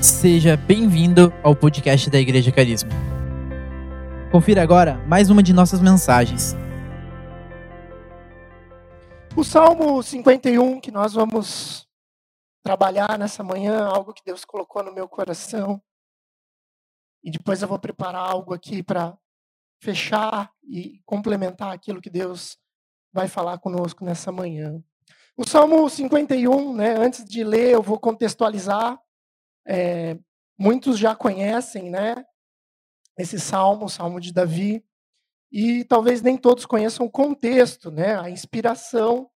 Seja bem-vindo ao podcast da Igreja Carisma. Confira agora mais uma de nossas mensagens. O Salmo 51 que nós vamos trabalhar nessa manhã, algo que Deus colocou no meu coração. E depois eu vou preparar algo aqui para fechar e complementar aquilo que Deus vai falar conosco nessa manhã. O Salmo 51, né, antes de ler, eu vou contextualizar é, muitos já conhecem, né? Esse salmo, o salmo de Davi, e talvez nem todos conheçam o contexto, né? A inspiração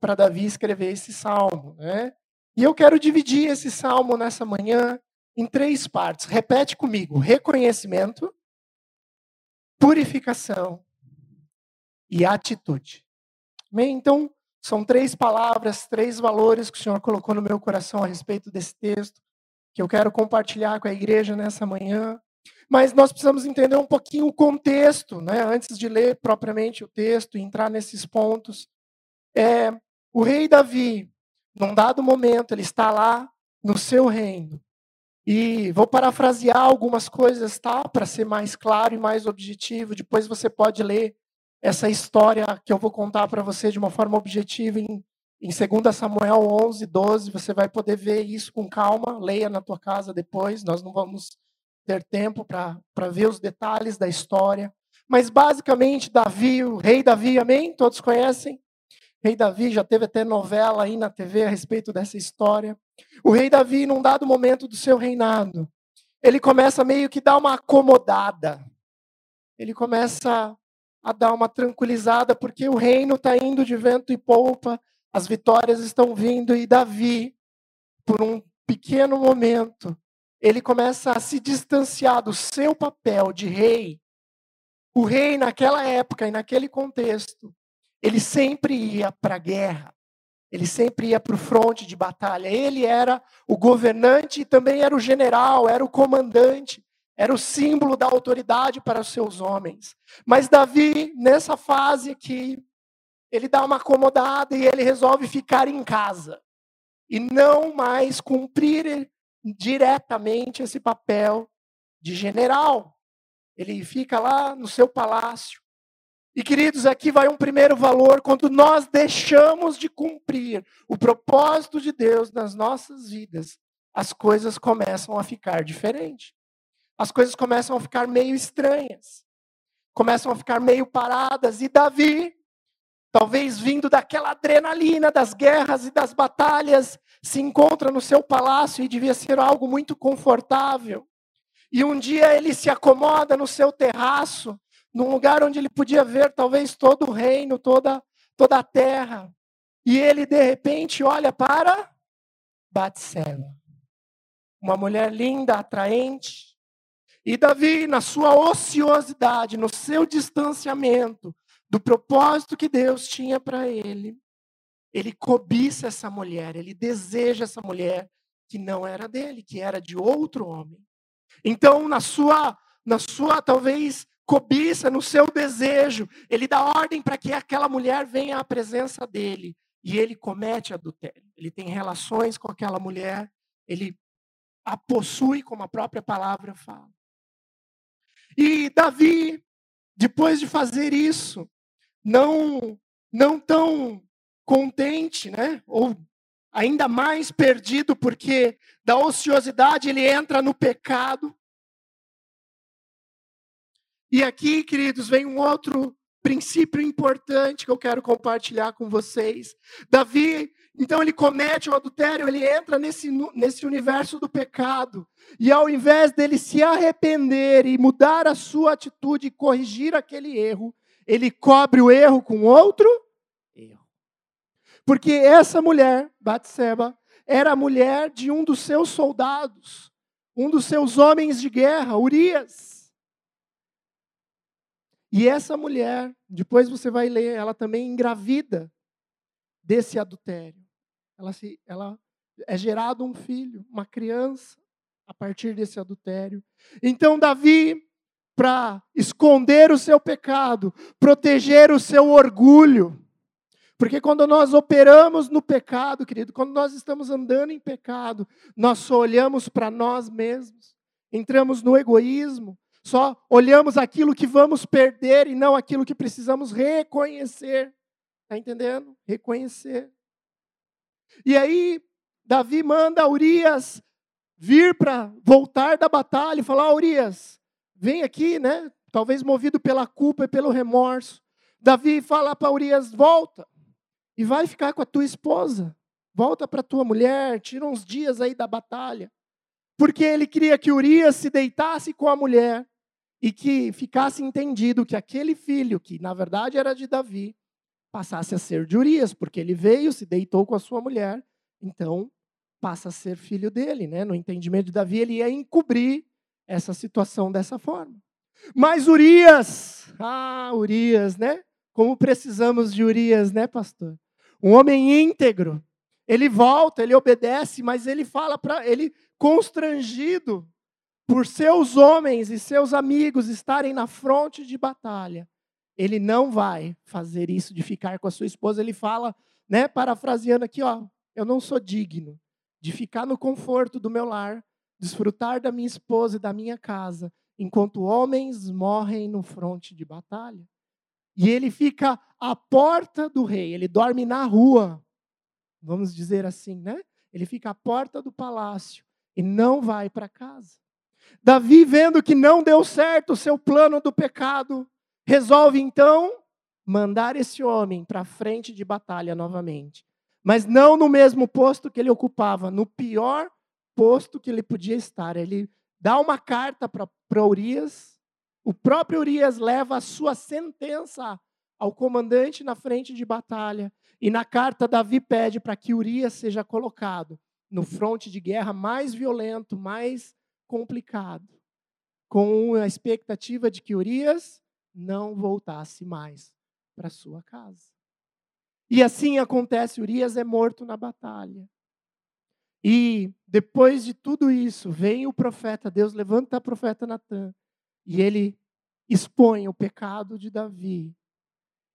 para Davi escrever esse salmo, né? E eu quero dividir esse salmo nessa manhã em três partes. Repete comigo: reconhecimento, purificação e atitude. Bem, então, são três palavras, três valores que o Senhor colocou no meu coração a respeito desse texto que eu quero compartilhar com a igreja nessa manhã. Mas nós precisamos entender um pouquinho o contexto, né? antes de ler propriamente o texto e entrar nesses pontos. É, o rei Davi, num dado momento, ele está lá no seu reino. E vou parafrasear algumas coisas, tá? Para ser mais claro e mais objetivo. Depois você pode ler essa história que eu vou contar para você de uma forma objetiva em em 2 Samuel 11, 12, você vai poder ver isso com calma. Leia na tua casa depois. Nós não vamos ter tempo para ver os detalhes da história. Mas basicamente, Davi, o rei Davi, amém? Todos conhecem? rei Davi já teve até novela aí na TV a respeito dessa história. O rei Davi, num dado momento do seu reinado, ele começa meio que dar uma acomodada. Ele começa a dar uma tranquilizada, porque o reino está indo de vento e polpa, as vitórias estão vindo e Davi, por um pequeno momento, ele começa a se distanciar do seu papel de rei. O rei, naquela época e naquele contexto, ele sempre ia para a guerra, ele sempre ia para o fronte de batalha. Ele era o governante e também era o general, era o comandante, era o símbolo da autoridade para os seus homens. Mas Davi, nessa fase aqui, ele dá uma acomodada e ele resolve ficar em casa e não mais cumprir diretamente esse papel de general. Ele fica lá no seu palácio. E queridos, aqui vai um primeiro valor quando nós deixamos de cumprir o propósito de Deus nas nossas vidas, as coisas começam a ficar diferentes. As coisas começam a ficar meio estranhas. Começam a ficar meio paradas e Davi talvez vindo daquela adrenalina das guerras e das batalhas, se encontra no seu palácio e devia ser algo muito confortável. E um dia ele se acomoda no seu terraço, num lugar onde ele podia ver talvez todo o reino, toda, toda a terra. E ele de repente olha para Batseba, uma mulher linda, atraente. E Davi, na sua ociosidade, no seu distanciamento, do propósito que Deus tinha para ele, ele cobiça essa mulher, ele deseja essa mulher que não era dele, que era de outro homem. Então, na sua, na sua talvez cobiça, no seu desejo, ele dá ordem para que aquela mulher venha à presença dele e ele comete adultério. Ele tem relações com aquela mulher, ele a possui, como a própria palavra fala. E Davi, depois de fazer isso, não não tão contente, né? Ou ainda mais perdido porque da ociosidade ele entra no pecado. E aqui, queridos, vem um outro princípio importante que eu quero compartilhar com vocês. Davi, então ele comete o adultério, ele entra nesse, nesse universo do pecado. E ao invés dele se arrepender e mudar a sua atitude e corrigir aquele erro, ele cobre o erro com outro erro. Porque essa mulher, Batseba, era a mulher de um dos seus soldados, um dos seus homens de guerra, Urias. E essa mulher, depois você vai ler, ela também engravida desse adultério. Ela, se, ela é gerado um filho, uma criança, a partir desse adultério. Então Davi para esconder o seu pecado, proteger o seu orgulho, Porque quando nós operamos no pecado, querido, quando nós estamos andando em pecado, nós só olhamos para nós mesmos, entramos no egoísmo, só olhamos aquilo que vamos perder e não aquilo que precisamos reconhecer. Está entendendo? Reconhecer. E aí, Davi manda Urias vir para voltar da batalha e falar: Urias, vem aqui, né? Talvez movido pela culpa e pelo remorso. Davi fala para Urias: volta e vai ficar com a tua esposa. Volta para tua mulher, tira uns dias aí da batalha. Porque ele queria que Urias se deitasse com a mulher e que ficasse entendido que aquele filho, que na verdade era de Davi, passasse a ser de Urias, porque ele veio, se deitou com a sua mulher, então passa a ser filho dele, né? No entendimento de Davi, ele ia encobrir essa situação dessa forma. Mas Urias, ah, Urias, né? Como precisamos de Urias, né, pastor? Um homem íntegro. Ele volta, ele obedece, mas ele fala para ele constrangido por seus homens e seus amigos estarem na fronte de batalha. Ele não vai fazer isso de ficar com a sua esposa. Ele fala, né, parafraseando aqui, ó, eu não sou digno de ficar no conforto do meu lar, desfrutar da minha esposa e da minha casa, enquanto homens morrem no fronte de batalha. E ele fica à porta do rei, ele dorme na rua, vamos dizer assim, né? Ele fica à porta do palácio e não vai para casa. Davi, vendo que não deu certo o seu plano do pecado, resolve então mandar esse homem para a frente de batalha novamente. Mas não no mesmo posto que ele ocupava, no pior posto que ele podia estar. Ele dá uma carta para Urias, o próprio Urias leva a sua sentença ao comandante na frente de batalha. E na carta, Davi pede para que Urias seja colocado no fronte de guerra mais violento, mais complicado, com a expectativa de que Urias não voltasse mais para sua casa. E assim acontece, Urias é morto na batalha. E depois de tudo isso, vem o profeta, Deus levanta o profeta Natan e ele expõe o pecado de Davi.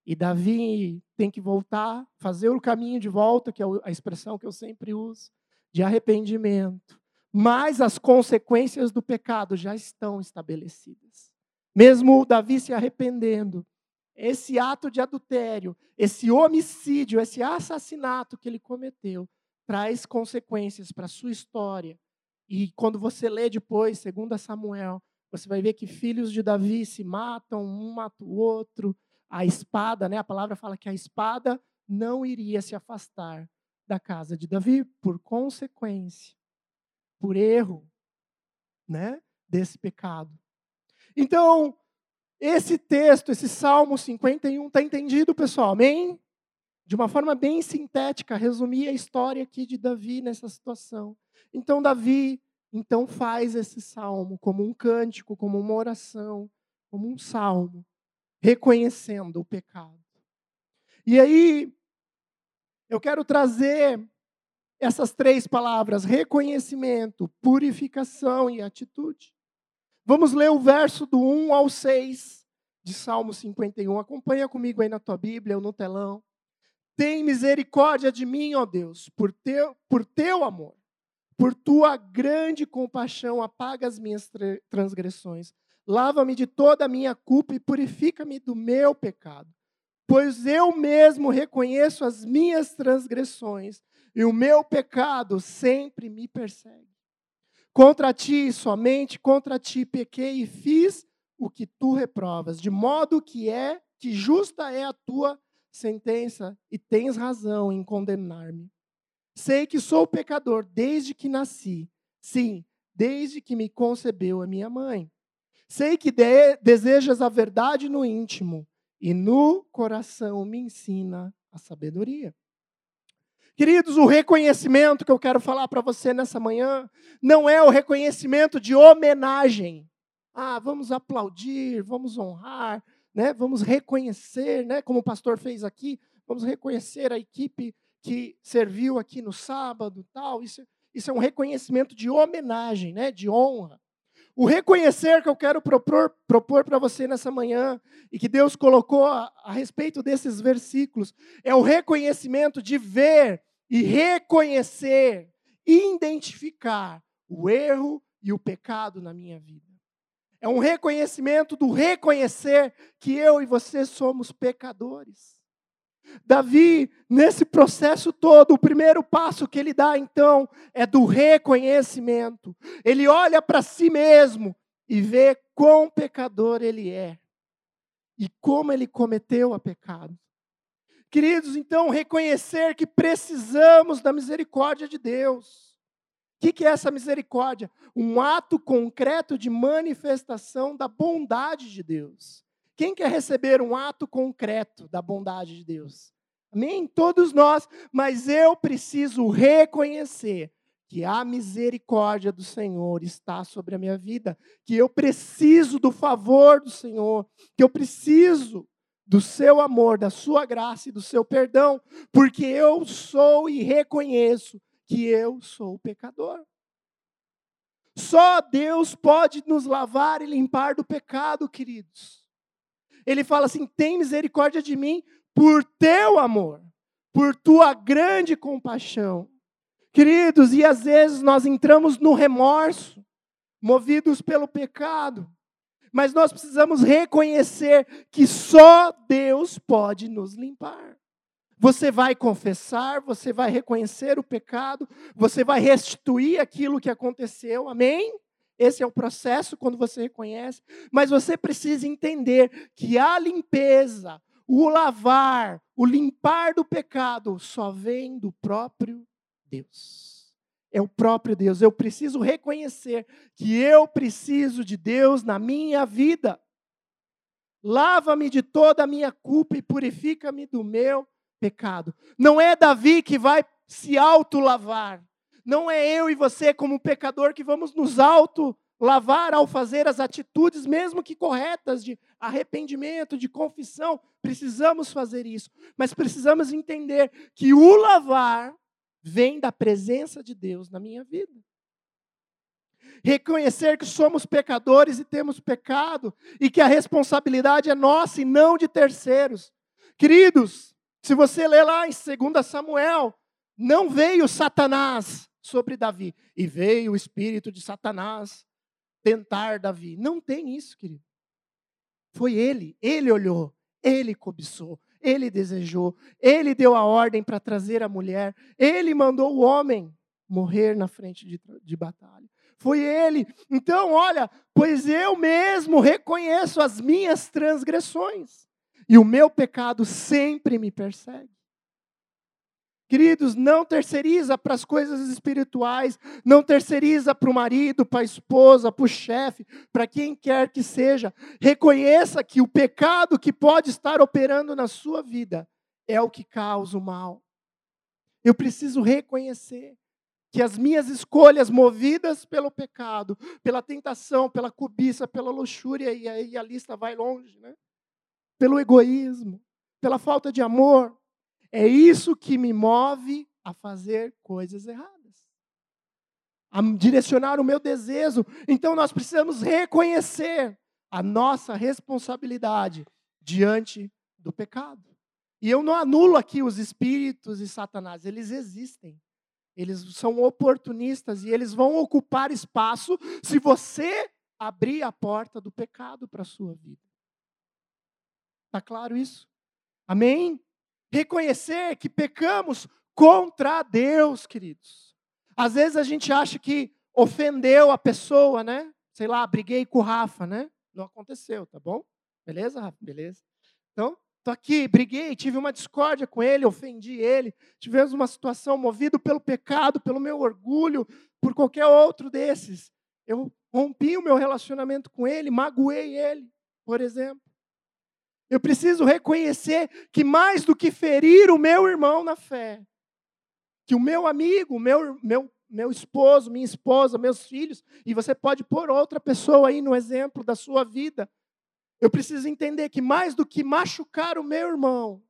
E Davi tem que voltar, fazer o caminho de volta, que é a expressão que eu sempre uso, de arrependimento. Mas as consequências do pecado já estão estabelecidas. Mesmo Davi se arrependendo, esse ato de adultério, esse homicídio, esse assassinato que ele cometeu, traz consequências para a sua história. E quando você lê depois, segundo Samuel, você vai ver que filhos de Davi se matam, um mata o outro. A espada, né? A palavra fala que a espada não iria se afastar da casa de Davi por consequência, por erro, né? Desse pecado. Então, esse texto, esse Salmo 51, está entendido, pessoal? Amém? De uma forma bem sintética, resumir a história aqui de Davi nessa situação. Então, Davi então faz esse salmo como um cântico, como uma oração, como um salmo, reconhecendo o pecado. E aí, eu quero trazer essas três palavras: reconhecimento, purificação e atitude. Vamos ler o verso do 1 ao 6 de Salmo 51. Acompanha comigo aí na tua Bíblia ou no telão. Tem misericórdia de mim, ó Deus, por teu, por teu amor por tua grande compaixão, apaga as minhas transgressões. Lava-me de toda a minha culpa e purifica-me do meu pecado. Pois eu mesmo reconheço as minhas transgressões e o meu pecado sempre me persegue. Contra ti, somente contra ti pequei e fiz o que tu reprovas, de modo que é que justa é a tua sentença e tens razão em condenar-me. Sei que sou pecador desde que nasci. Sim, desde que me concebeu a minha mãe. Sei que de desejas a verdade no íntimo e no coração me ensina a sabedoria. Queridos, o reconhecimento que eu quero falar para você nessa manhã não é o reconhecimento de homenagem. Ah, vamos aplaudir, vamos honrar, né? Vamos reconhecer, né? Como o pastor fez aqui, vamos reconhecer a equipe que serviu aqui no sábado, tal. Isso, isso é um reconhecimento de homenagem, né? De honra. O reconhecer que eu quero propor, propor para você nessa manhã e que Deus colocou a, a respeito desses versículos é o reconhecimento de ver e reconhecer, identificar o erro e o pecado na minha vida. É um reconhecimento do reconhecer que eu e você somos pecadores. Davi, nesse processo todo, o primeiro passo que ele dá, então, é do reconhecimento. Ele olha para si mesmo e vê quão pecador ele é e como ele cometeu a pecado. Queridos, então, reconhecer que precisamos da misericórdia de Deus. O que, que é essa misericórdia? Um ato concreto de manifestação da bondade de Deus. Quem quer receber um ato concreto da bondade de Deus? Amém? Todos nós, mas eu preciso reconhecer que a misericórdia do Senhor está sobre a minha vida, que eu preciso do favor do Senhor, que eu preciso do seu amor, da sua graça e do seu perdão, porque eu sou e reconheço que eu sou pecador. Só Deus pode nos lavar e limpar do pecado, queridos ele fala assim: tem misericórdia de mim por teu amor, por tua grande compaixão. Queridos, e às vezes nós entramos no remorso, movidos pelo pecado, mas nós precisamos reconhecer que só Deus pode nos limpar. Você vai confessar, você vai reconhecer o pecado, você vai restituir aquilo que aconteceu, amém? Esse é o processo quando você reconhece. Mas você precisa entender que a limpeza, o lavar, o limpar do pecado só vem do próprio Deus. É o próprio Deus. Eu preciso reconhecer que eu preciso de Deus na minha vida. Lava-me de toda a minha culpa e purifica-me do meu pecado. Não é Davi que vai se auto-lavar. Não é eu e você, como pecador, que vamos nos auto-lavar ao fazer as atitudes, mesmo que corretas, de arrependimento, de confissão. Precisamos fazer isso. Mas precisamos entender que o lavar vem da presença de Deus na minha vida. Reconhecer que somos pecadores e temos pecado, e que a responsabilidade é nossa e não de terceiros. Queridos, se você ler lá em 2 Samuel, não veio Satanás sobre Davi. E veio o espírito de Satanás tentar Davi. Não tem isso, querido. Foi ele, ele olhou, ele cobiçou, ele desejou, ele deu a ordem para trazer a mulher, ele mandou o homem morrer na frente de, de batalha. Foi ele. Então, olha, pois eu mesmo reconheço as minhas transgressões, e o meu pecado sempre me persegue. Queridos, não terceiriza para as coisas espirituais, não terceiriza para o marido, para a esposa, para o chefe, para quem quer que seja. Reconheça que o pecado que pode estar operando na sua vida é o que causa o mal. Eu preciso reconhecer que as minhas escolhas movidas pelo pecado, pela tentação, pela cobiça, pela luxúria, e aí a lista vai longe, né? Pelo egoísmo, pela falta de amor, é isso que me move a fazer coisas erradas. A direcionar o meu desejo. Então nós precisamos reconhecer a nossa responsabilidade diante do pecado. E eu não anulo aqui os espíritos e Satanás, eles existem. Eles são oportunistas e eles vão ocupar espaço se você abrir a porta do pecado para a sua vida. Está claro isso? Amém? Reconhecer que pecamos contra Deus, queridos. Às vezes a gente acha que ofendeu a pessoa, né? Sei lá, briguei com o Rafa, né? Não aconteceu, tá bom? Beleza, Rafa? Beleza. Então, tô aqui, briguei, tive uma discórdia com ele, ofendi ele, tivemos uma situação movido pelo pecado, pelo meu orgulho, por qualquer outro desses. Eu rompi o meu relacionamento com ele, magoei ele, por exemplo. Eu preciso reconhecer que mais do que ferir o meu irmão na fé, que o meu amigo, meu, meu, meu esposo, minha esposa, meus filhos, e você pode pôr outra pessoa aí no exemplo da sua vida. Eu preciso entender que mais do que machucar o meu irmão,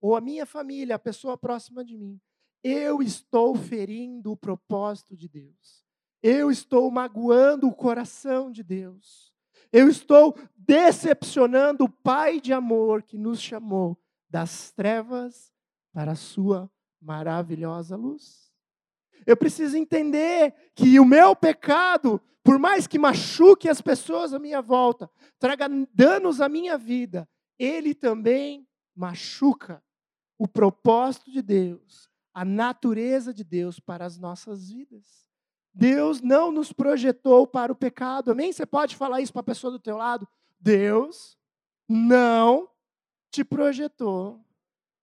ou a minha família, a pessoa próxima de mim, eu estou ferindo o propósito de Deus. eu estou magoando o coração de Deus. Eu estou decepcionando o Pai de amor que nos chamou das trevas para a sua maravilhosa luz. Eu preciso entender que o meu pecado, por mais que machuque as pessoas à minha volta, traga danos à minha vida, ele também machuca o propósito de Deus, a natureza de Deus para as nossas vidas. Deus não nos projetou para o pecado. Amém? Você pode falar isso para a pessoa do teu lado? Deus não te projetou,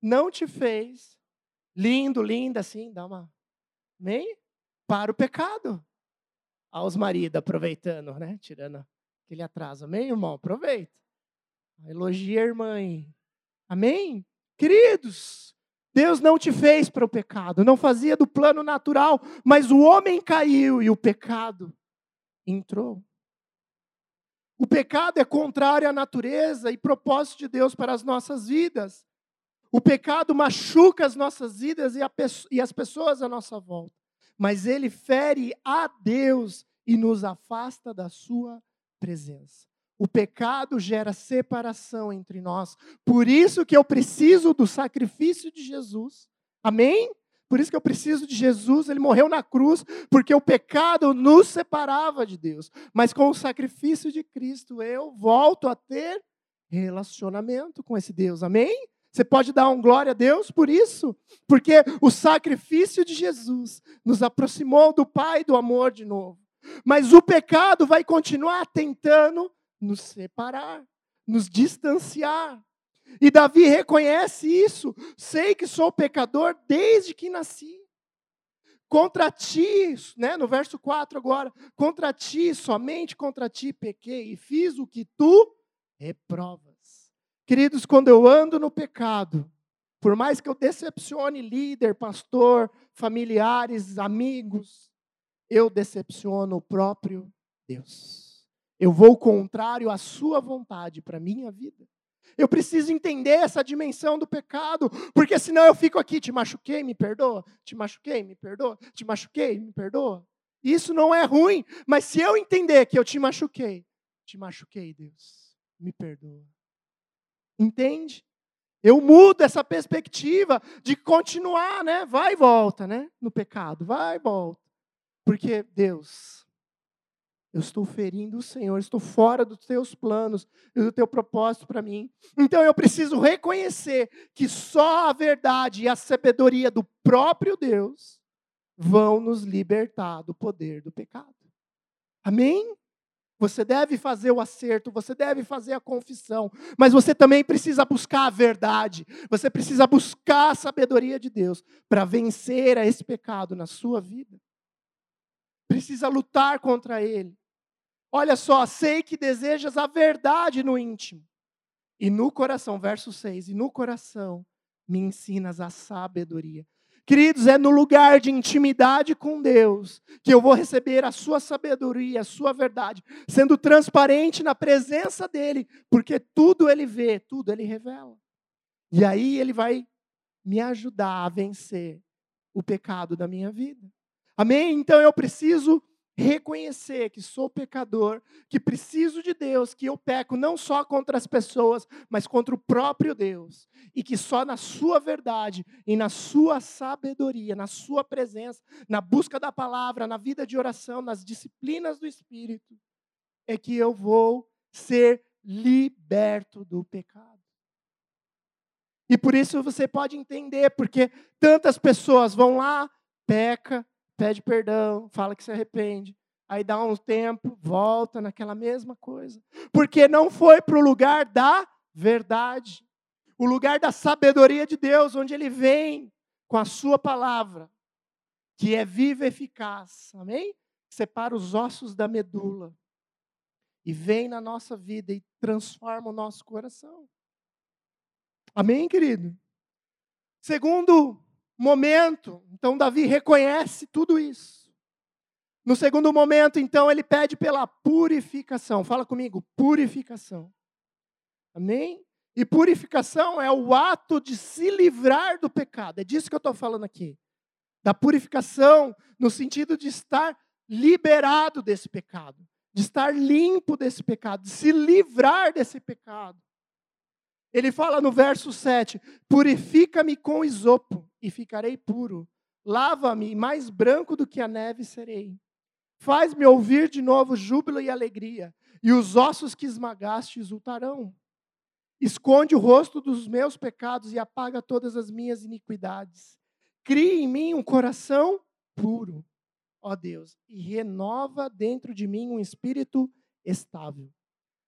não te fez lindo, linda assim, dá uma Amém? Para o pecado. Aos maridos aproveitando, né? Tirando aquele atraso. Amém, irmão? Aproveita. Elogia a irmã. Amém? Queridos, Deus não te fez para o pecado, não fazia do plano natural, mas o homem caiu e o pecado entrou. O pecado é contrário à natureza e propósito de Deus para as nossas vidas. O pecado machuca as nossas vidas e, as pessoas à nossa volta, mas ele fere a Deus e nos afasta da sua presença. O pecado gera separação entre nós. Por isso que eu preciso do sacrifício de Jesus. Amém? Por isso que eu preciso de Jesus, ele morreu na cruz, porque o pecado nos separava de Deus. Mas com o sacrifício de Cristo, eu volto a ter relacionamento com esse Deus. Amém? Você pode dar um glória a Deus por isso, porque o sacrifício de Jesus nos aproximou do Pai do amor de novo. Mas o pecado vai continuar tentando nos separar, nos distanciar. E Davi reconhece isso. Sei que sou pecador desde que nasci. Contra ti, né, no verso 4 agora, contra ti, somente contra ti pequei e fiz o que tu reprovas. Queridos, quando eu ando no pecado, por mais que eu decepcione líder, pastor, familiares, amigos, eu decepciono o próprio Deus. Eu vou contrário à sua vontade para minha vida. Eu preciso entender essa dimensão do pecado, porque senão eu fico aqui, te machuquei, me perdoa, te machuquei, me perdoa, te machuquei, me perdoa. Isso não é ruim, mas se eu entender que eu te machuquei, te machuquei, Deus, me perdoa. Entende? Eu mudo essa perspectiva de continuar, né? Vai e volta, né? No pecado, vai e volta. Porque Deus, eu estou ferindo o Senhor, estou fora dos teus planos e do teu propósito para mim. Então eu preciso reconhecer que só a verdade e a sabedoria do próprio Deus vão nos libertar do poder do pecado. Amém? Você deve fazer o acerto, você deve fazer a confissão, mas você também precisa buscar a verdade, você precisa buscar a sabedoria de Deus para vencer esse pecado na sua vida. Precisa lutar contra ele. Olha só, sei que desejas a verdade no íntimo. E no coração, verso 6, e no coração me ensinas a sabedoria. Queridos, é no lugar de intimidade com Deus que eu vou receber a sua sabedoria, a sua verdade, sendo transparente na presença dEle, porque tudo Ele vê, tudo Ele revela. E aí Ele vai me ajudar a vencer o pecado da minha vida. Amém? Então eu preciso reconhecer que sou pecador, que preciso de Deus, que eu peco não só contra as pessoas, mas contra o próprio Deus, e que só na Sua verdade e na Sua sabedoria, na Sua presença, na busca da palavra, na vida de oração, nas disciplinas do Espírito, é que eu vou ser liberto do pecado. E por isso você pode entender, porque tantas pessoas vão lá, peca, pede perdão, fala que se arrepende. Aí dá um tempo, volta naquela mesma coisa. Porque não foi para o lugar da verdade, o lugar da sabedoria de Deus, onde Ele vem com a Sua palavra, que é viva e eficaz. Amém? Separa os ossos da medula e vem na nossa vida e transforma o nosso coração. Amém, querido? Segundo momento, então Davi reconhece tudo isso. No segundo momento, então, ele pede pela purificação. Fala comigo, purificação. Amém? E purificação é o ato de se livrar do pecado. É disso que eu estou falando aqui. Da purificação, no sentido de estar liberado desse pecado, de estar limpo desse pecado, de se livrar desse pecado. Ele fala no verso 7: Purifica-me com isopo e ficarei puro. Lava-me, mais branco do que a neve serei. Faz-me ouvir de novo júbilo e alegria, e os ossos que esmagaste exultarão. Esconde o rosto dos meus pecados e apaga todas as minhas iniquidades. Cria em mim um coração puro, ó Deus, e renova dentro de mim um espírito estável.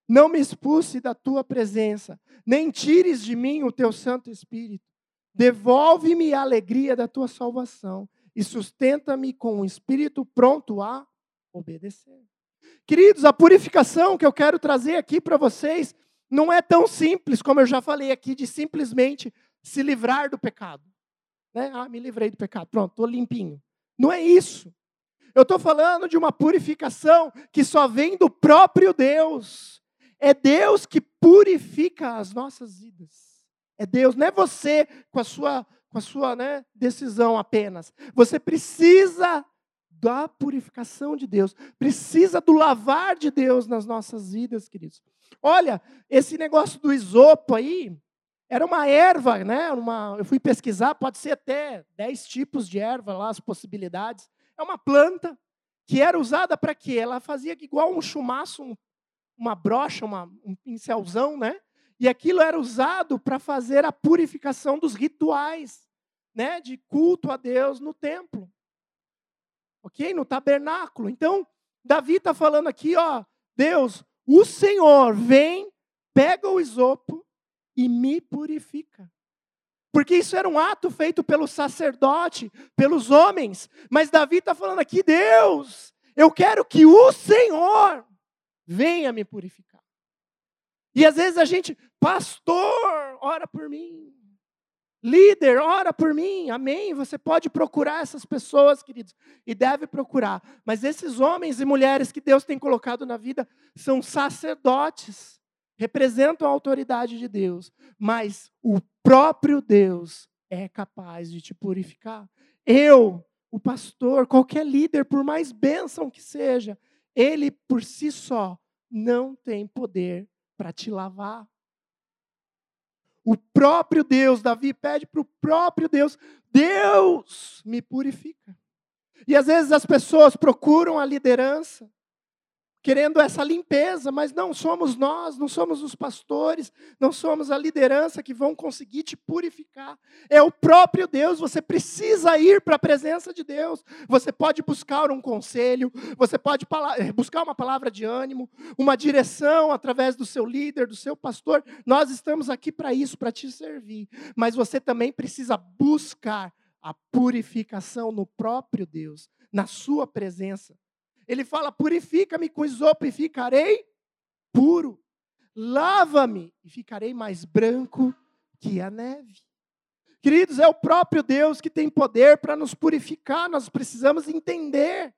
Não me expulse da tua presença, nem tires de mim o teu Santo Espírito. Devolve-me a alegria da tua salvação e sustenta-me com um espírito pronto a obedecer. Queridos, a purificação que eu quero trazer aqui para vocês não é tão simples, como eu já falei aqui, de simplesmente se livrar do pecado. Né? Ah, me livrei do pecado, pronto, estou limpinho. Não é isso. Eu estou falando de uma purificação que só vem do próprio Deus. É Deus que purifica as nossas vidas. É Deus, não é você com a sua, com a sua né, decisão apenas. Você precisa da purificação de Deus, precisa do lavar de Deus nas nossas vidas, queridos. Olha, esse negócio do isopo aí, era uma erva, né? Uma, eu fui pesquisar, pode ser até 10 tipos de erva lá, as possibilidades. É uma planta que era usada para quê? Ela fazia igual um chumaço, um, uma brocha, uma, um pincelzão, né? E aquilo era usado para fazer a purificação dos rituais, né, de culto a Deus no templo. OK? No tabernáculo. Então, Davi está falando aqui, ó, Deus, o Senhor vem, pega o isopo e me purifica. Porque isso era um ato feito pelo sacerdote, pelos homens. Mas Davi está falando aqui, Deus, eu quero que o Senhor venha me purificar. E às vezes a gente, pastor, ora por mim. Líder, ora por mim, amém. Você pode procurar essas pessoas, queridos, e deve procurar. Mas esses homens e mulheres que Deus tem colocado na vida são sacerdotes, representam a autoridade de Deus. Mas o próprio Deus é capaz de te purificar. Eu, o pastor, qualquer líder, por mais bênção que seja, ele por si só não tem poder para te lavar. O próprio Deus, Davi pede para o próprio Deus: Deus me purifica. E às vezes as pessoas procuram a liderança, querendo essa limpeza, mas não somos nós, não somos os pastores, não somos a liderança que vão conseguir te purificar. É o próprio Deus, você precisa ir para a presença de Deus. Você pode buscar um conselho, você pode eh, buscar uma palavra de ânimo, uma direção através do seu líder, do seu pastor. Nós estamos aqui para isso, para te servir. Mas você também precisa buscar a purificação no próprio Deus, na sua presença. Ele fala: purifica-me com isopo e ficarei puro. Lava-me e ficarei mais branco que a neve. Queridos, é o próprio Deus que tem poder para nos purificar. Nós precisamos entender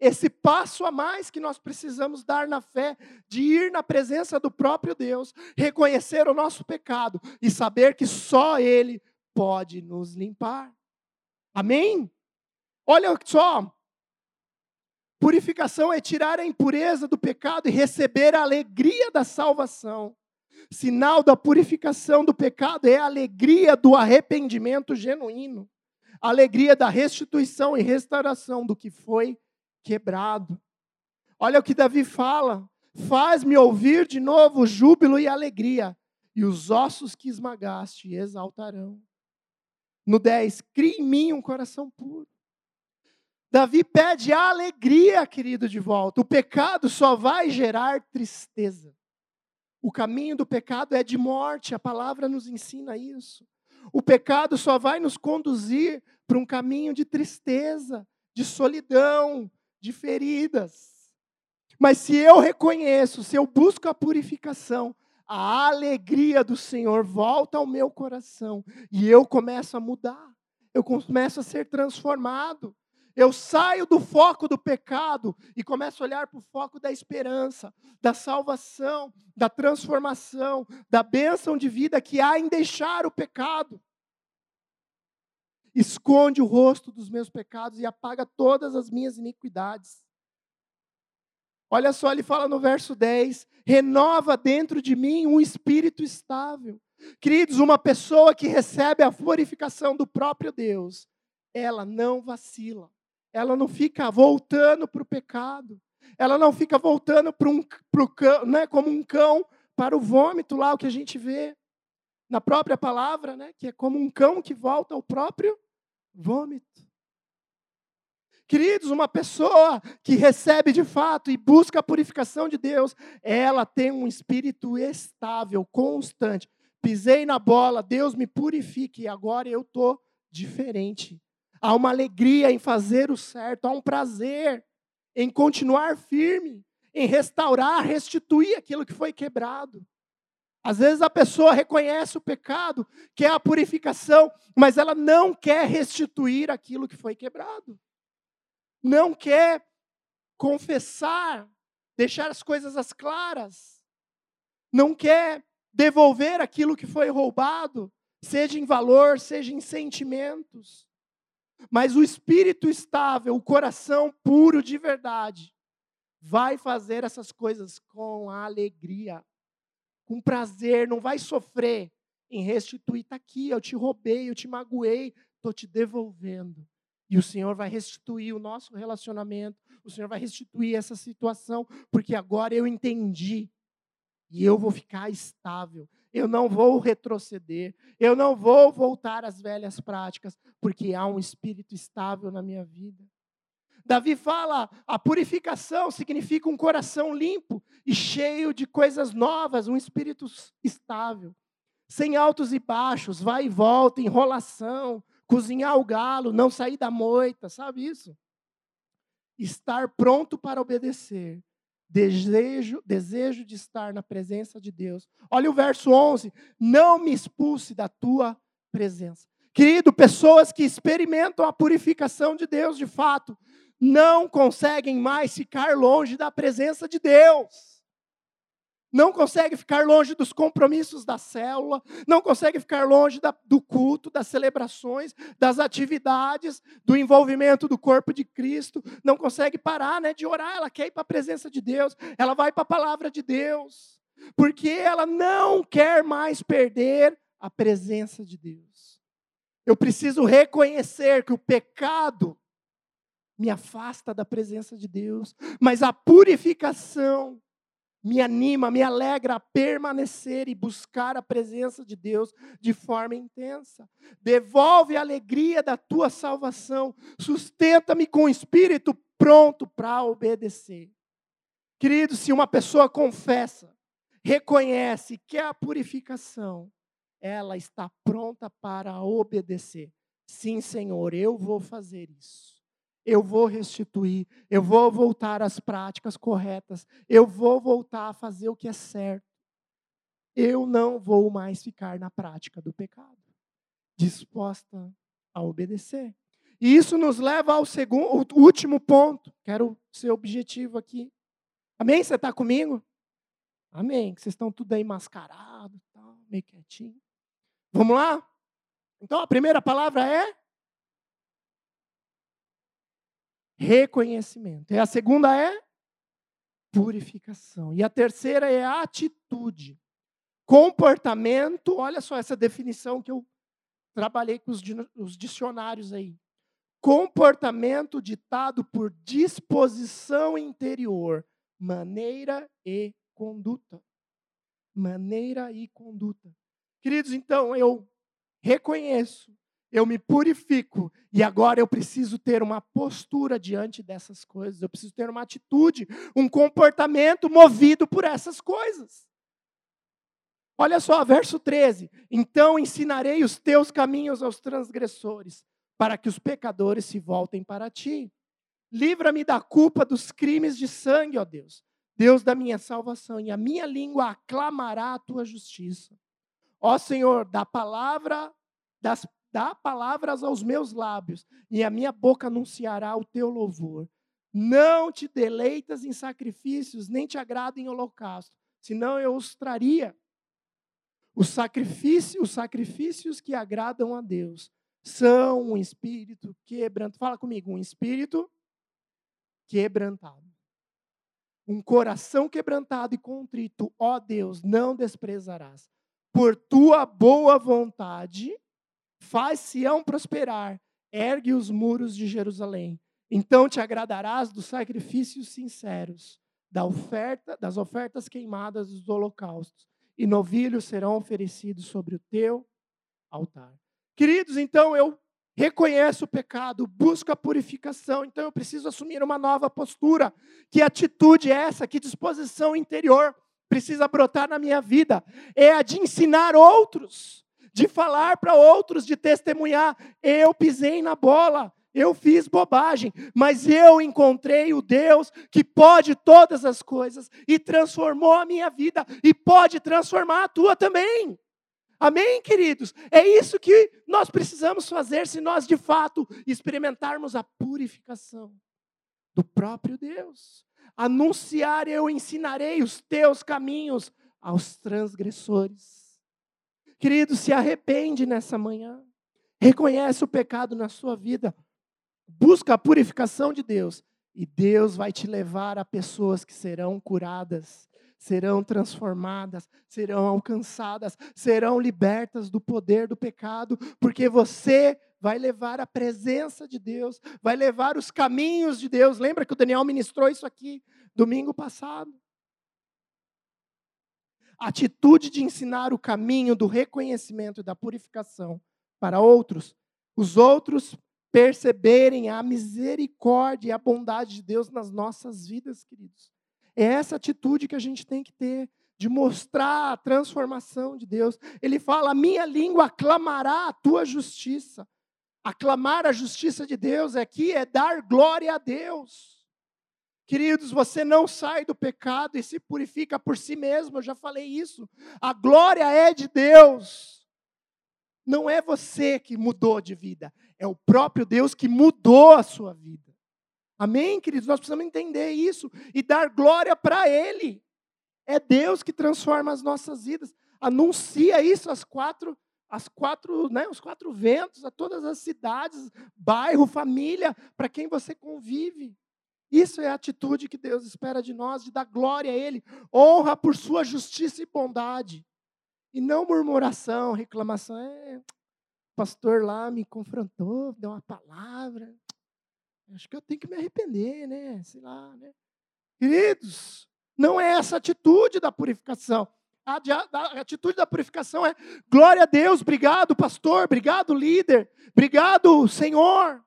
esse passo a mais que nós precisamos dar na fé, de ir na presença do próprio Deus, reconhecer o nosso pecado e saber que só Ele pode nos limpar. Amém? Olha só, Purificação é tirar a impureza do pecado e receber a alegria da salvação. Sinal da purificação do pecado é a alegria do arrependimento genuíno, a alegria da restituição e restauração do que foi quebrado. Olha o que Davi fala: faz-me ouvir de novo júbilo e alegria, e os ossos que esmagaste exaltarão. No 10, crie em mim um coração puro. Davi pede a alegria, querido, de volta. O pecado só vai gerar tristeza. O caminho do pecado é de morte, a palavra nos ensina isso. O pecado só vai nos conduzir para um caminho de tristeza, de solidão, de feridas. Mas se eu reconheço, se eu busco a purificação, a alegria do Senhor volta ao meu coração e eu começo a mudar, eu começo a ser transformado. Eu saio do foco do pecado e começo a olhar para o foco da esperança, da salvação, da transformação, da bênção de vida que há em deixar o pecado. Esconde o rosto dos meus pecados e apaga todas as minhas iniquidades. Olha só, ele fala no verso 10: renova dentro de mim um espírito estável. Queridos, uma pessoa que recebe a purificação do próprio Deus, ela não vacila, ela não fica voltando para o pecado, ela não fica voltando para um, pro cão, né, como um cão para o vômito lá, o que a gente vê na própria palavra, né, que é como um cão que volta ao próprio vômito. Queridos, uma pessoa que recebe de fato e busca a purificação de Deus, ela tem um espírito estável, constante. Pisei na bola, Deus me purifique e agora eu estou diferente. Há uma alegria em fazer o certo, há um prazer em continuar firme, em restaurar, restituir aquilo que foi quebrado. Às vezes a pessoa reconhece o pecado, quer a purificação, mas ela não quer restituir aquilo que foi quebrado não quer confessar, deixar as coisas as claras, não quer devolver aquilo que foi roubado, seja em valor, seja em sentimentos. Mas o espírito estável, o coração puro de verdade, vai fazer essas coisas com alegria, com prazer, não vai sofrer em restituir. Está aqui, eu te roubei, eu te magoei, estou te devolvendo. E o Senhor vai restituir o nosso relacionamento, o Senhor vai restituir essa situação, porque agora eu entendi. E eu vou ficar estável. Eu não vou retroceder. Eu não vou voltar às velhas práticas, porque há um espírito estável na minha vida. Davi fala: a purificação significa um coração limpo e cheio de coisas novas, um espírito estável, sem altos e baixos, vai e volta, enrolação, cozinhar o galo, não sair da moita, sabe isso? Estar pronto para obedecer. Desejo, desejo de estar na presença de Deus. Olha o verso 11: Não me expulse da tua presença. Querido, pessoas que experimentam a purificação de Deus de fato, não conseguem mais ficar longe da presença de Deus não consegue ficar longe dos compromissos da célula, não consegue ficar longe da, do culto, das celebrações, das atividades, do envolvimento do corpo de Cristo, não consegue parar né, de orar, ela quer ir para a presença de Deus, ela vai para a palavra de Deus, porque ela não quer mais perder a presença de Deus. Eu preciso reconhecer que o pecado me afasta da presença de Deus, mas a purificação, me anima, me alegra a permanecer e buscar a presença de Deus de forma intensa. Devolve a alegria da tua salvação, sustenta-me com o espírito pronto para obedecer. Querido, se uma pessoa confessa, reconhece que é a purificação, ela está pronta para obedecer. Sim, Senhor, eu vou fazer isso eu vou restituir, eu vou voltar às práticas corretas, eu vou voltar a fazer o que é certo. Eu não vou mais ficar na prática do pecado, disposta a obedecer. E isso nos leva ao segundo, último ponto. Quero ser objetivo aqui. Amém? Você está comigo? Amém. Vocês estão tudo aí mascarado, tal, meio quietinho. Vamos lá? Então a primeira palavra é reconhecimento. E a segunda é purificação. E a terceira é atitude. Comportamento, olha só essa definição que eu trabalhei com os dicionários aí. Comportamento ditado por disposição interior, maneira e conduta. Maneira e conduta. Queridos, então eu reconheço eu me purifico e agora eu preciso ter uma postura diante dessas coisas, eu preciso ter uma atitude, um comportamento movido por essas coisas. Olha só, verso 13: Então ensinarei os teus caminhos aos transgressores, para que os pecadores se voltem para ti. Livra-me da culpa dos crimes de sangue, ó Deus, Deus da minha salvação, e a minha língua aclamará a tua justiça. Ó Senhor, da palavra das Dá palavras aos meus lábios, e a minha boca anunciará o teu louvor. Não te deleitas em sacrifícios, nem te agrada em holocausto, senão eu os traria. Os sacrifícios, os sacrifícios que agradam a Deus são um espírito quebrantado. Fala comigo, um espírito quebrantado. um coração quebrantado e contrito, ó Deus, não desprezarás. Por tua boa vontade, faz Sião prosperar, ergue os muros de Jerusalém. Então te agradarás dos sacrifícios sinceros, da oferta, das ofertas queimadas dos holocaustos, e novilhos serão oferecidos sobre o teu altar. Queridos, então eu reconheço o pecado, busco a purificação, então eu preciso assumir uma nova postura. Que atitude é essa? Que disposição interior precisa brotar na minha vida? É a de ensinar outros, de falar para outros, de testemunhar. Eu pisei na bola, eu fiz bobagem, mas eu encontrei o Deus que pode todas as coisas e transformou a minha vida e pode transformar a tua também. Amém, queridos? É isso que nós precisamos fazer se nós de fato experimentarmos a purificação do próprio Deus. Anunciar, eu ensinarei os teus caminhos aos transgressores. Querido, se arrepende nessa manhã. Reconhece o pecado na sua vida. Busca a purificação de Deus. E Deus vai te levar a pessoas que serão curadas, serão transformadas, serão alcançadas, serão libertas do poder do pecado, porque você vai levar a presença de Deus, vai levar os caminhos de Deus. Lembra que o Daniel ministrou isso aqui domingo passado? Atitude de ensinar o caminho do reconhecimento e da purificação para outros, os outros perceberem a misericórdia e a bondade de Deus nas nossas vidas, queridos. É essa atitude que a gente tem que ter, de mostrar a transformação de Deus. Ele fala: minha língua aclamará a tua justiça. Aclamar a justiça de Deus aqui é dar glória a Deus. Queridos, você não sai do pecado e se purifica por si mesmo, eu já falei isso. A glória é de Deus. Não é você que mudou de vida, é o próprio Deus que mudou a sua vida. Amém, queridos? Nós precisamos entender isso e dar glória para Ele. É Deus que transforma as nossas vidas. Anuncia isso às quatro, às quatro, né, os quatro ventos, a todas as cidades, bairro, família, para quem você convive. Isso é a atitude que Deus espera de nós, de dar glória a Ele, honra por sua justiça e bondade. E não murmuração, reclamação. É, o pastor lá me confrontou, deu uma palavra. Acho que eu tenho que me arrepender, né? Sei lá, né? Queridos, não é essa atitude da purificação. A, a, atitude da purificação é glória a Deus, obrigado, pastor, obrigado, líder, obrigado, Senhor.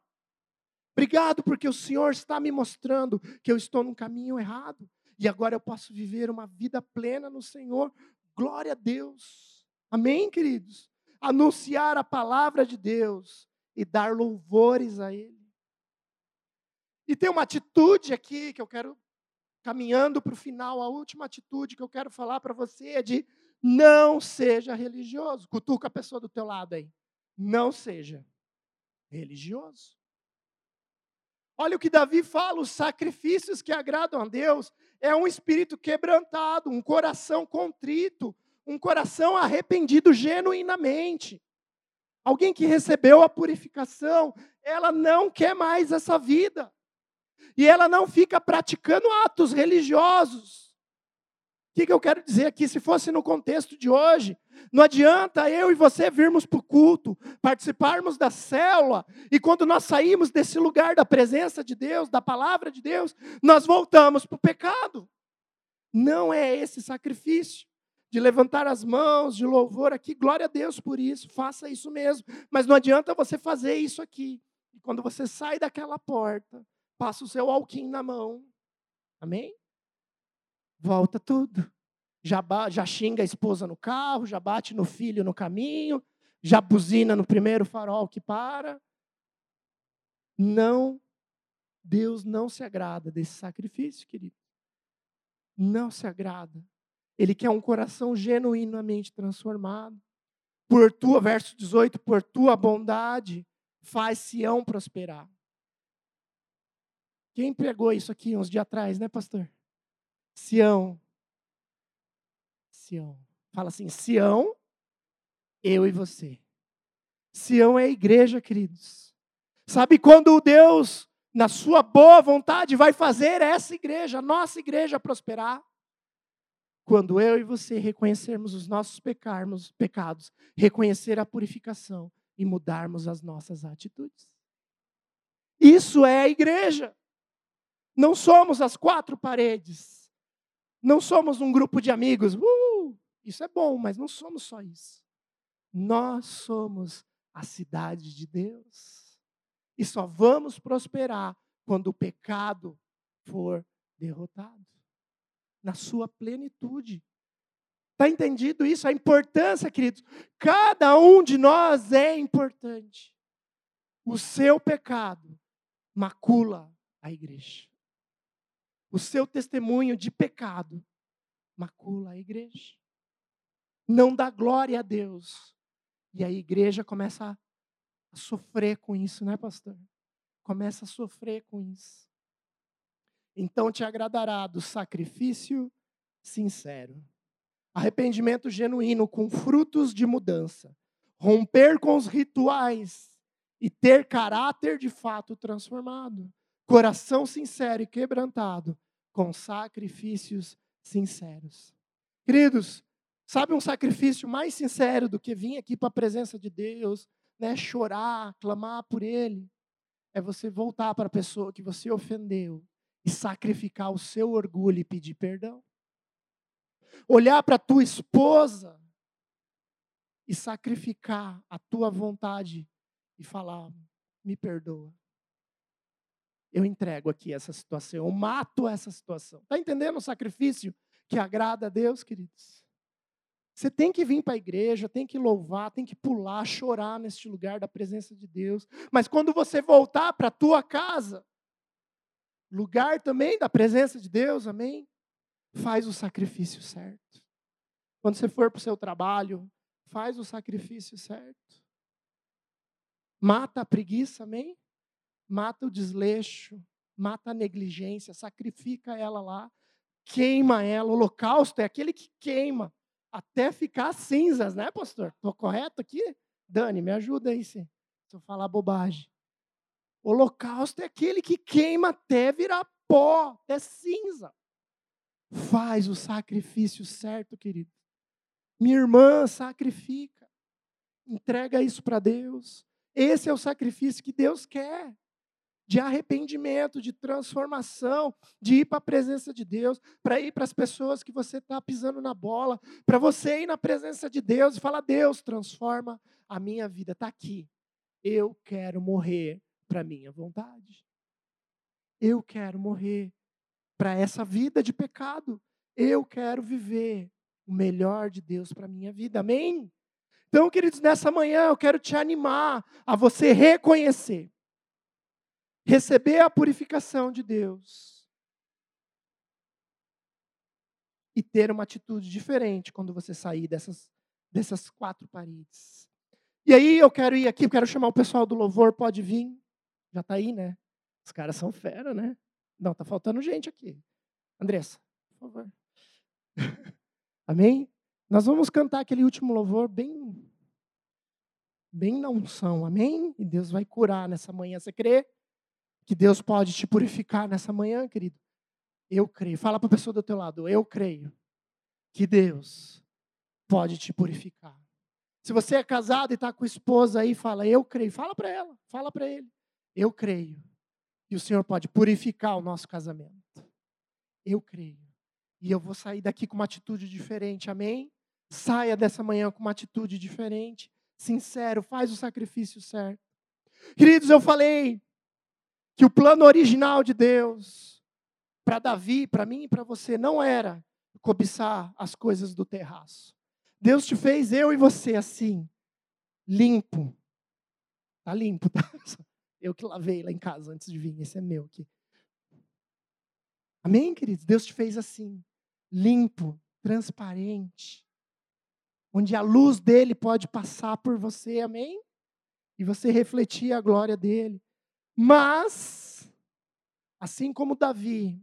Obrigado porque o Senhor está me mostrando que eu estou num caminho errado e agora eu posso viver uma vida plena no Senhor. Glória a Deus. Amém, queridos? Anunciar a palavra de Deus e dar louvores a Ele. E tem uma atitude aqui que eu quero, caminhando para o final, a última atitude que eu quero falar para você é de não seja religioso. Cutuca a pessoa do teu lado aí. Não seja religioso. Olha o que Davi fala: os sacrifícios que agradam a Deus é um espírito quebrantado, um coração contrito, um coração arrependido genuinamente. Alguém que recebeu a purificação, ela não quer mais essa vida. E ela não fica praticando atos religiosos. O que, que eu quero dizer aqui? Se fosse no contexto de hoje, não adianta eu e você virmos para o culto, participarmos da célula, e quando nós saímos desse lugar da presença de Deus, da palavra de Deus, nós voltamos para o pecado. Não é esse sacrifício de levantar as mãos, de louvor aqui, glória a Deus por isso, faça isso mesmo. Mas não adianta você fazer isso aqui. E quando você sai daquela porta, passa o seu alquim na mão. Amém? Volta tudo. Já, já xinga a esposa no carro, já bate no filho no caminho, já buzina no primeiro farol que para. Não, Deus não se agrada desse sacrifício, querido. Não se agrada. Ele quer um coração genuinamente transformado. Por tua, verso 18, por tua bondade, faz Sião prosperar. Quem pregou isso aqui uns dias atrás, né, pastor? Sião. Sião. Fala assim: Sião, eu e você. Sião é a igreja, queridos. Sabe quando Deus na sua boa vontade, vai fazer essa igreja, nossa igreja, prosperar. Quando eu e você reconhecermos os nossos pecarmos, pecados, reconhecer a purificação e mudarmos as nossas atitudes. Isso é a igreja. Não somos as quatro paredes. Não somos um grupo de amigos. Uh, isso é bom, mas não somos só isso. Nós somos a cidade de Deus. E só vamos prosperar quando o pecado for derrotado na sua plenitude. Está entendido isso? A importância, queridos. Cada um de nós é importante. O seu pecado macula a igreja. O seu testemunho de pecado macula a igreja. Não dá glória a Deus. E a igreja começa a sofrer com isso, né, pastor? Começa a sofrer com isso. Então te agradará do sacrifício sincero. Arrependimento genuíno com frutos de mudança. Romper com os rituais e ter caráter de fato transformado. Coração sincero e quebrantado com sacrifícios sinceros. Queridos, sabe um sacrifício mais sincero do que vir aqui para a presença de Deus, né, chorar, clamar por Ele? É você voltar para a pessoa que você ofendeu e sacrificar o seu orgulho e pedir perdão. Olhar para a tua esposa e sacrificar a tua vontade e falar: me perdoa. Eu entrego aqui essa situação, eu mato essa situação. Está entendendo o sacrifício que agrada a Deus, queridos? Você tem que vir para a igreja, tem que louvar, tem que pular, chorar neste lugar da presença de Deus. Mas quando você voltar para a tua casa, lugar também da presença de Deus, amém? Faz o sacrifício certo. Quando você for para o seu trabalho, faz o sacrifício certo. Mata a preguiça, amém? Mata o desleixo, mata a negligência, sacrifica ela lá, queima ela. O holocausto é aquele que queima até ficar cinzas, né, pastor? Estou correto aqui? Dani, me ajuda aí se, eu falar bobagem. Holocausto é aquele que queima até virar pó, até cinza. Faz o sacrifício certo, querido. Minha irmã sacrifica. Entrega isso para Deus. Esse é o sacrifício que Deus quer. De arrependimento, de transformação, de ir para a presença de Deus, para ir para as pessoas que você está pisando na bola, para você ir na presença de Deus e falar: Deus, transforma a minha vida. Está aqui. Eu quero morrer para a minha vontade. Eu quero morrer para essa vida de pecado. Eu quero viver o melhor de Deus para a minha vida. Amém? Então, queridos, nessa manhã eu quero te animar a você reconhecer, receber a purificação de Deus e ter uma atitude diferente quando você sair dessas, dessas quatro paredes. E aí eu quero ir aqui, quero chamar o pessoal do louvor, pode vir. Já está aí, né? Os caras são fera, né? Não, tá faltando gente aqui. Andressa, por favor. Amém? Nós vamos cantar aquele último louvor bem bem na unção. Amém? E Deus vai curar nessa manhã. Você crê que Deus pode te purificar nessa manhã, querido? Eu creio. Fala para a pessoa do teu lado, eu creio que Deus pode te purificar. Se você é casado e está com a esposa aí, fala, eu creio. Fala para ela, fala para ele. Eu creio que o Senhor pode purificar o nosso casamento. Eu creio. E eu vou sair daqui com uma atitude diferente, amém? Saia dessa manhã com uma atitude diferente, sincero, faz o sacrifício certo. Queridos, eu falei que o plano original de Deus para Davi, para mim e para você não era cobiçar as coisas do terraço. Deus te fez eu e você assim, limpo. Tá limpo, tá? Eu que lavei lá em casa antes de vir. Esse é meu aqui. Amém, queridos? Deus te fez assim, limpo, transparente, onde a luz dele pode passar por você, amém? E você refletir a glória dele. Mas, assim como Davi,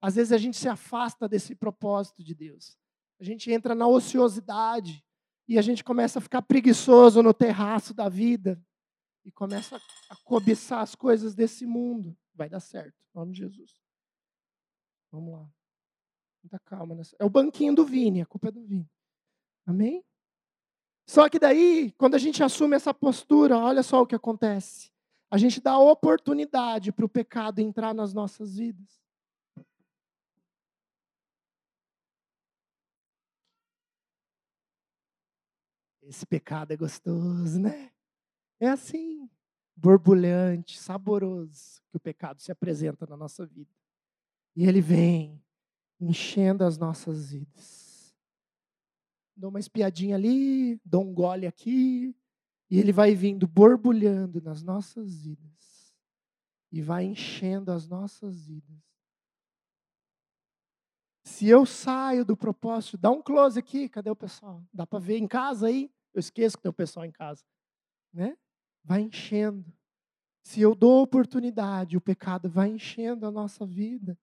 às vezes a gente se afasta desse propósito de Deus. A gente entra na ociosidade e a gente começa a ficar preguiçoso no terraço da vida e começa a cobiçar as coisas desse mundo. Vai dar certo, em nome de Jesus. Vamos lá. Muita calma. Nessa... É o banquinho do Vini, a culpa é do Vini. Amém? Só que daí, quando a gente assume essa postura, olha só o que acontece. A gente dá oportunidade para o pecado entrar nas nossas vidas. Esse pecado é gostoso, né? É assim, borbulhante, saboroso, que o pecado se apresenta na nossa vida. E ele vem enchendo as nossas vidas. Dou uma espiadinha ali, dou um gole aqui, e ele vai vindo borbulhando nas nossas vidas. E vai enchendo as nossas vidas. Se eu saio do propósito, dá um close aqui, cadê o pessoal? Dá para ver em casa aí? Eu esqueço que tem o pessoal em casa, né? Vai enchendo. Se eu dou oportunidade, o pecado vai enchendo a nossa vida.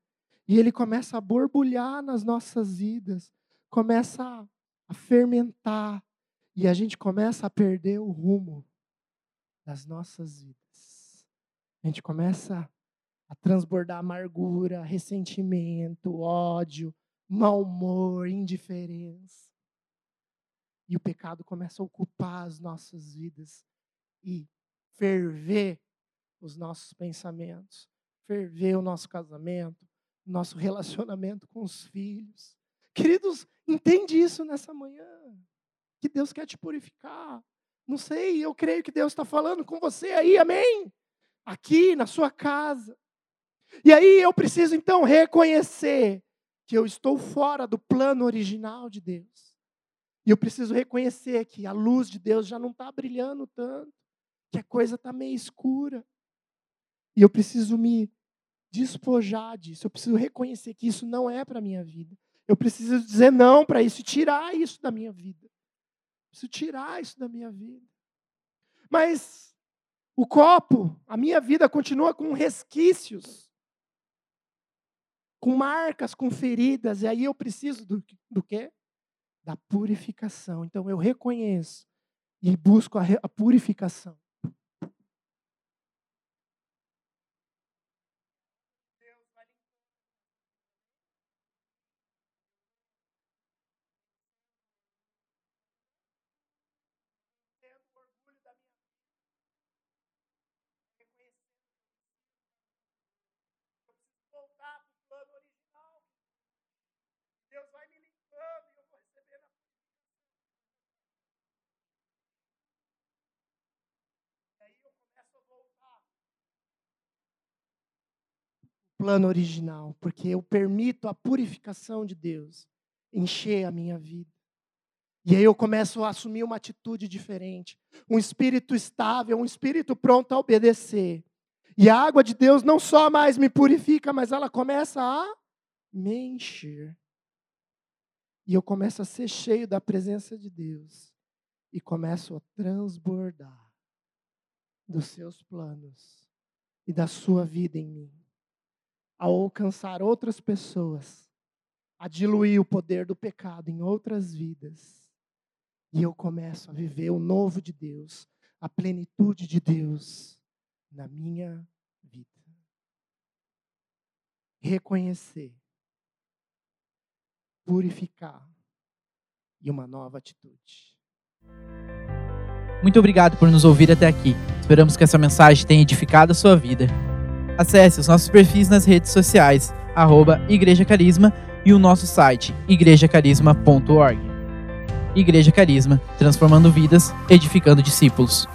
E ele começa a borbulhar nas nossas vidas, começa a fermentar, e a gente começa a perder o rumo das nossas vidas. A gente começa a transbordar amargura, ressentimento, ódio, mau humor, indiferença. E o pecado começa a ocupar as nossas vidas e ferver os nossos pensamentos, ferver o nosso casamento, nosso relacionamento com os filhos. Queridos, entende isso nessa manhã. Que Deus quer te purificar. Não sei, eu creio que Deus está falando com você aí, amém? Aqui na sua casa. E aí eu preciso então reconhecer que eu estou fora do plano original de Deus. E eu preciso reconhecer que a luz de Deus já não está brilhando tanto, que a coisa está meio escura. E eu preciso me despojar disso. Eu preciso reconhecer que isso não é para a minha vida. Eu preciso dizer não para isso e tirar isso da minha vida. Preciso tirar isso da minha vida. Mas o copo, a minha vida continua com resquícios, com marcas, com feridas, e aí eu preciso do, do quê? Da purificação. Então eu reconheço e busco a, a purificação. Plano original, porque eu permito a purificação de Deus encher a minha vida. E aí eu começo a assumir uma atitude diferente, um espírito estável, um espírito pronto a obedecer. E a água de Deus não só mais me purifica, mas ela começa a me encher. E eu começo a ser cheio da presença de Deus e começo a transbordar dos seus planos e da sua vida em mim a alcançar outras pessoas, a diluir o poder do pecado em outras vidas. E eu começo a viver o novo de Deus, a plenitude de Deus na minha vida. Reconhecer, purificar e uma nova atitude. Muito obrigado por nos ouvir até aqui. Esperamos que essa mensagem tenha edificado a sua vida. Acesse os nossos perfis nas redes sociais, arroba Igreja Carisma e o nosso site, igrejacarisma.org. Igreja Carisma, transformando vidas, edificando discípulos.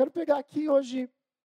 Quero pegar aqui hoje